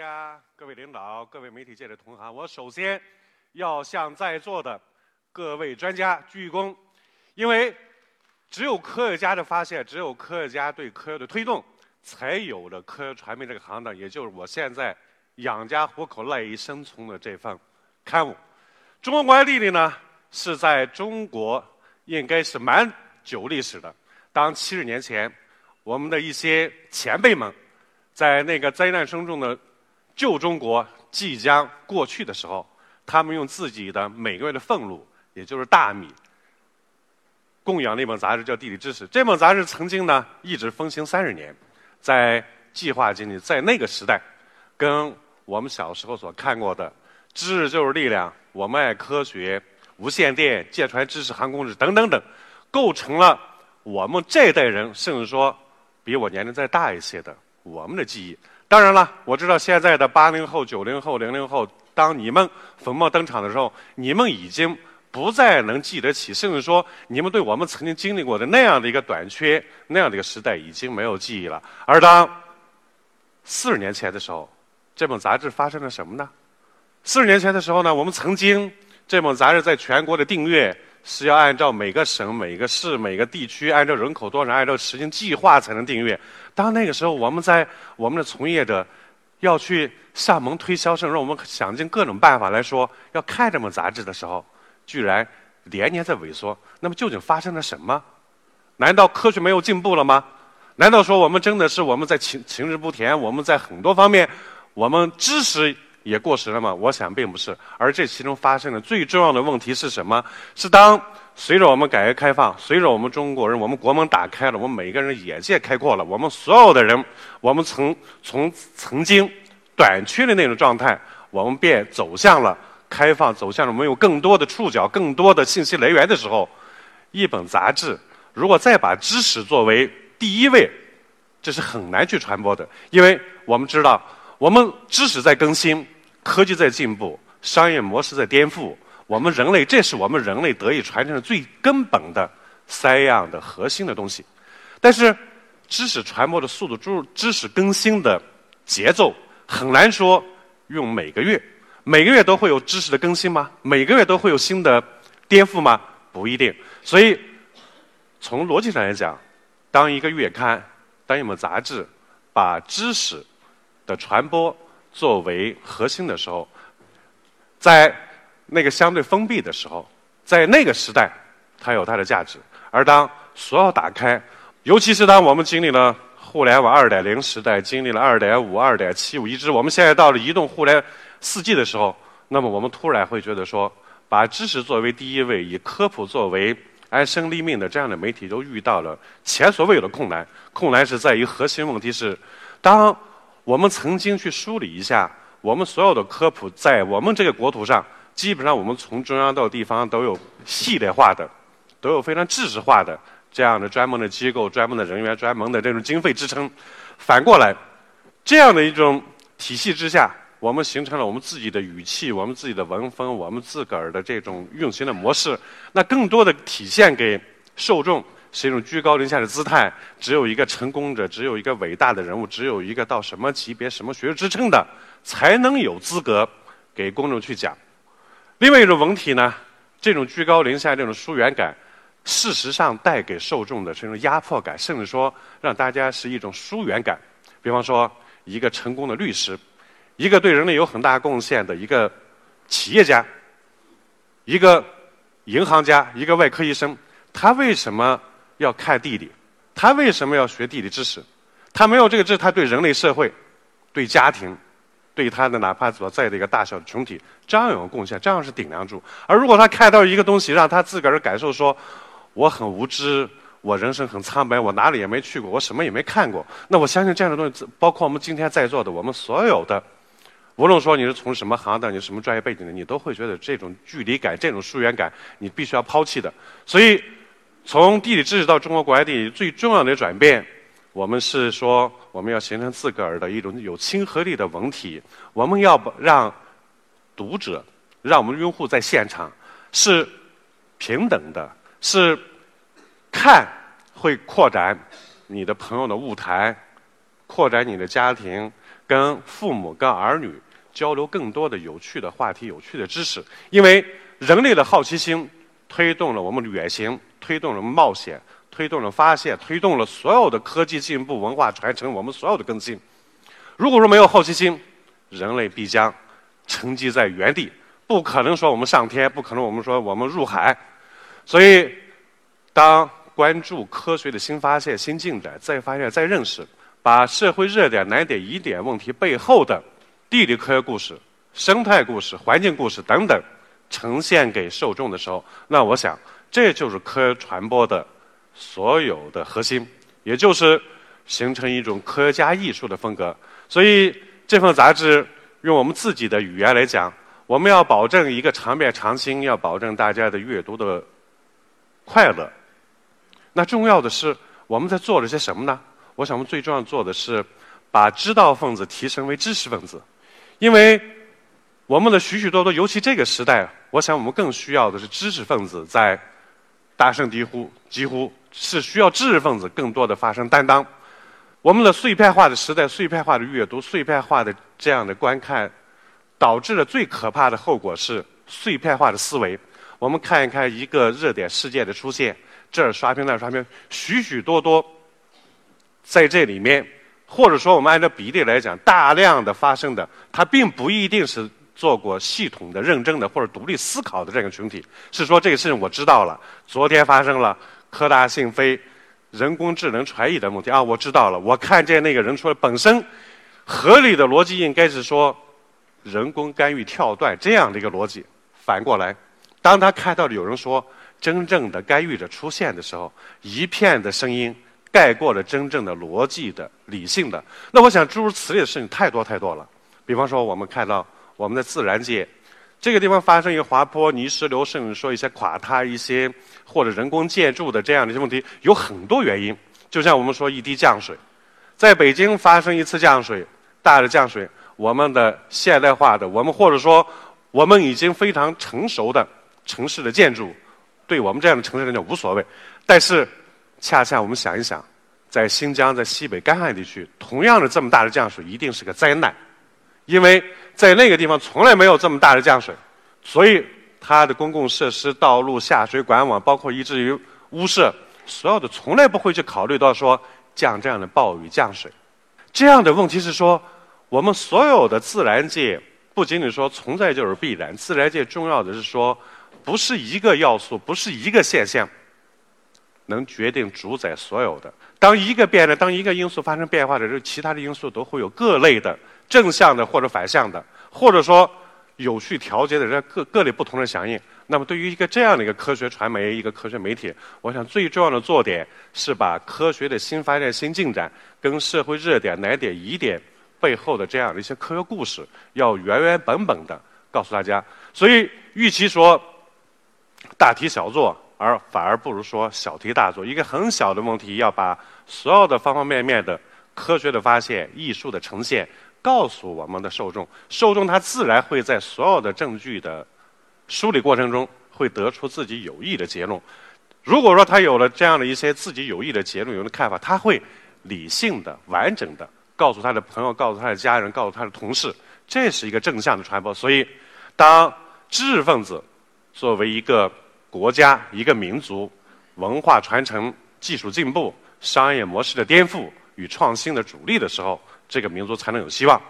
家、各位领导、各位媒体界的同行，我首先要向在座的各位专家鞠一躬，因为只有科学家的发现，只有科学家对科学的推动，才有了科学传媒这个行当，也就是我现在养家糊口、赖以生存的这份刊物。中国国家地理呢，是在中国应该是蛮久历史的。当七十年前，我们的一些前辈们在那个灾难深重的旧中国即将过去的时候，他们用自己的每个月的俸禄，也就是大米，供养了一本杂志叫《地理知识》。这本杂志曾经呢一直风行三十年，在计划经济在那个时代，跟我们小时候所看过的“知识就是力量”。我们爱科学、无线电、舰船知识、航空知识等等等，构成了我们这一代人，甚至说比我年龄再大一些的我们的记忆。当然了，我知道现在的八零后、九零后、零零后，当你们粉墨登场的时候，你们已经不再能记得起，甚至说你们对我们曾经经历过的那样的一个短缺、那样的一个时代已经没有记忆了。而当四十年前的时候，这本杂志发生了什么呢？四十年前的时候呢，我们曾经这本杂志在全国的订阅是要按照每个省、每个市、每个地区，按照人口多少，按照实行计划才能订阅。当那个时候，我们在我们的从业者要去上门推销，甚至我们想尽各种办法来说要看这本杂志的时候，居然连年在萎缩。那么究竟发生了什么？难道科学没有进步了吗？难道说我们真的是我们在情情志不甜？我们在很多方面，我们知识？也过时了吗？我想并不是，而这其中发生的最重要的问题是什么？是当随着我们改革开放，随着我们中国人，我们国门打开了，我们每个人眼界开阔了，我们所有的人，我们从从曾经短缺的那种状态，我们便走向了开放，走向了我们有更多的触角、更多的信息来源的时候，一本杂志如果再把知识作为第一位，这是很难去传播的，因为我们知道。我们知识在更新，科技在进步，商业模式在颠覆。我们人类，这是我们人类得以传承的最根本的三样的核心的东西。但是，知识传播的速度、知知识更新的节奏，很难说用每个月，每个月都会有知识的更新吗？每个月都会有新的颠覆吗？不一定。所以，从逻辑上来讲，当一个月刊、当一本杂志把知识的传播作为核心的时候，在那个相对封闭的时候，在那个时代，它有它的价值。而当所有打开，尤其是当我们经历了互联网二点零时代，经历了二点五、二点七五，一直我们现在到了移动互联四 G 的时候，那么我们突然会觉得说，把知识作为第一位，以科普作为安身立命的这样的媒体，都遇到了前所未有的困难。困难是在于核心问题是，当。我们曾经去梳理一下，我们所有的科普在我们这个国土上，基本上我们从中央到地方都有系列化的，都有非常制式化的这样的专门的机构、专门的人员、专门的这种经费支撑。反过来，这样的一种体系之下，我们形成了我们自己的语气、我们自己的文风、我们自个儿的这种运行的模式。那更多的体现给受众。是一种居高临下的姿态，只有一个成功者，只有一个伟大的人物，只有一个到什么级别、什么学术支撑的，才能有资格给公众去讲。另外一种文体呢，这种居高临下、这种疏远感，事实上带给受众的是一种压迫感，甚至说让大家是一种疏远感。比方说，一个成功的律师，一个对人类有很大贡献的一个企业家，一个银行家，一个外科医生，他为什么？要看地理，他为什么要学地理知识？他没有这个知识，他对人类社会、对家庭、对他的哪怕所在的一个大小群体，照样有贡献，照样是顶梁柱。而如果他看到一个东西，让他自个儿感受说，我很无知，我人生很苍白，我哪里也没去过，我什么也没看过，那我相信这样的东西，包括我们今天在座的我们所有的无论说你是从什么行当，你什么专业背景的，你都会觉得这种距离感、这种疏远感，你必须要抛弃的。所以，从地理知识到中国国家地理最重要的转变，我们是说我们要形成自个儿的一种有亲和力的文体，我们要让读者、让我们用户在现场是平等的，是看会扩展你的朋友的舞台，扩展你的家庭。跟父母、跟儿女交流更多的有趣的话题、有趣的知识，因为人类的好奇心推动了我们远行，推动了冒险，推动了发现，推动了所有的科技进步、文化传承，我们所有的更新。如果说没有好奇心，人类必将沉寂在原地，不可能说我们上天，不可能我们说我们入海。所以，当关注科学的新发现、新进展，再发现、再认识。把社会热点、难点、疑点问题背后的地理科学故事、生态故事、环境故事等等呈现给受众的时候，那我想这就是科学传播的所有的核心，也就是形成一种科学家艺术的风格。所以这份杂志用我们自己的语言来讲，我们要保证一个长变长新，要保证大家的阅读的快乐。那重要的是我们在做了些什么呢？我想，我们最重要做的是把知道分子提升为知识分子，因为我们的许许多多，尤其这个时代，我想我们更需要的是知识分子在大声疾呼，几乎是需要知识分子更多的发生担当。我们的碎片化的时代，碎片化的阅读，碎片化的这样的观看，导致了最可怕的后果是碎片化的思维。我们看一看一个热点事件的出现，这儿刷屏那儿刷屏，许许多多。在这里面，或者说我们按照比例来讲，大量的发生的，它并不一定是做过系统的认证的或者独立思考的这个群体。是说这个事情我知道了，昨天发生了科大讯飞人工智能传译的问题啊，我知道了。我看见那个人说，本身合理的逻辑应该是说人工干预跳段这样的一个逻辑。反过来，当他看到有人说真正的干预者出现的时候，一片的声音。盖过了真正的逻辑的理性的，那我想诸如此类的事情太多太多了。比方说，我们看到我们的自然界，这个地方发生一个滑坡、泥石流，甚至说一些垮塌、一些或者人工建筑的这样的一些问题，有很多原因。就像我们说一滴降水，在北京发生一次降水，大的降水，我们的现代化的，我们或者说我们已经非常成熟的城市的建筑，对我们这样的城市来讲无所谓，但是。恰恰我们想一想，在新疆、在西北干旱地区，同样的这么大的降水，一定是个灾难，因为在那个地方从来没有这么大的降水，所以它的公共设施、道路、下水管网，包括以至于屋舍，所有的从来不会去考虑到说降这样的暴雨、降水。这样的问题是说，我们所有的自然界不仅仅说存在就是必然，自然界重要的是说，不是一个要素，不是一个现象。能决定主宰所有的。当一个变了，当一个因素发生变化的时候，其他的因素都会有各类的正向的或者反向的，或者说有序调节的人各各类不同的响应。那么，对于一个这样的一个科学传媒、一个科学媒体，我想最重要的做点是把科学的新发现、新进展跟社会热点、难点、疑点背后的这样的一些科学故事，要原原本本的告诉大家。所以，与其说大题小做。而反而不如说小题大做，一个很小的问题，要把所有的方方面面的科学的发现、艺术的呈现告诉我们的受众，受众他自然会在所有的证据的梳理过程中，会得出自己有益的结论。如果说他有了这样的一些自己有益的结论、有的看法，他会理性的、完整的告诉他的朋友、告诉他的家人、告诉他的同事，这是一个正向的传播。所以，当知识分子作为一个国家一个民族文化传承、技术进步、商业模式的颠覆与创新的主力的时候，这个民族才能有希望。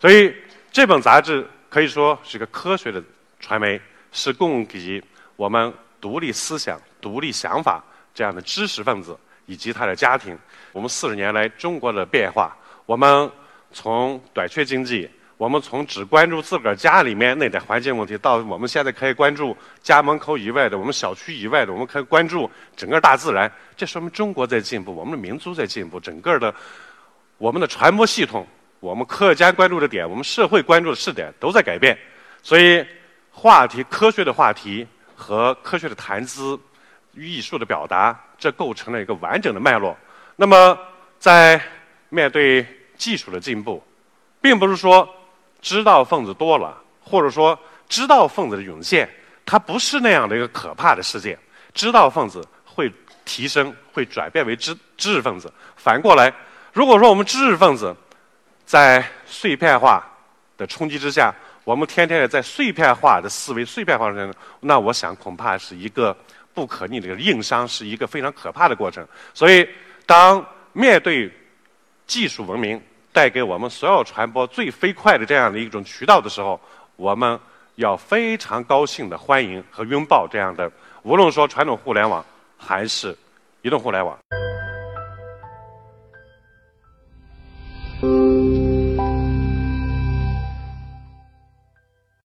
所以，这本杂志可以说是个科学的传媒，是供给我们独立思想、独立想法这样的知识分子以及他的家庭。我们四十年来中国的变化，我们从短缺经济。我们从只关注自个儿家里面那点环境问题，到我们现在可以关注家门口以外的、我们小区以外的，我们可以关注整个大自然。这说明中国在进步，我们的民族在进步，整个的我们的传播系统我们科学家关注的点，我们社会关注的视点都在改变，所以话题科学的话题和科学的谈资、艺术的表达，这构成了一个完整的脉络。那么，在面对技术的进步，并不是说知道分子多了，或者说知道分子的涌现，它不是那样的一个可怕的事件。知道分子会提升，会转变为知知识分子。反过来，如果说我们知识分子在碎片化的冲击之下，我们天天的在碎片化的思维、碎片化中，那我想恐怕是一个不可逆的硬伤，是一个非常可怕的过程。所以，当面对技术文明带给我们所有传播最飞快的这样的一种渠道的时候，我们要非常高兴的欢迎和拥抱这样的，无论说传统互联网还是移动互联网。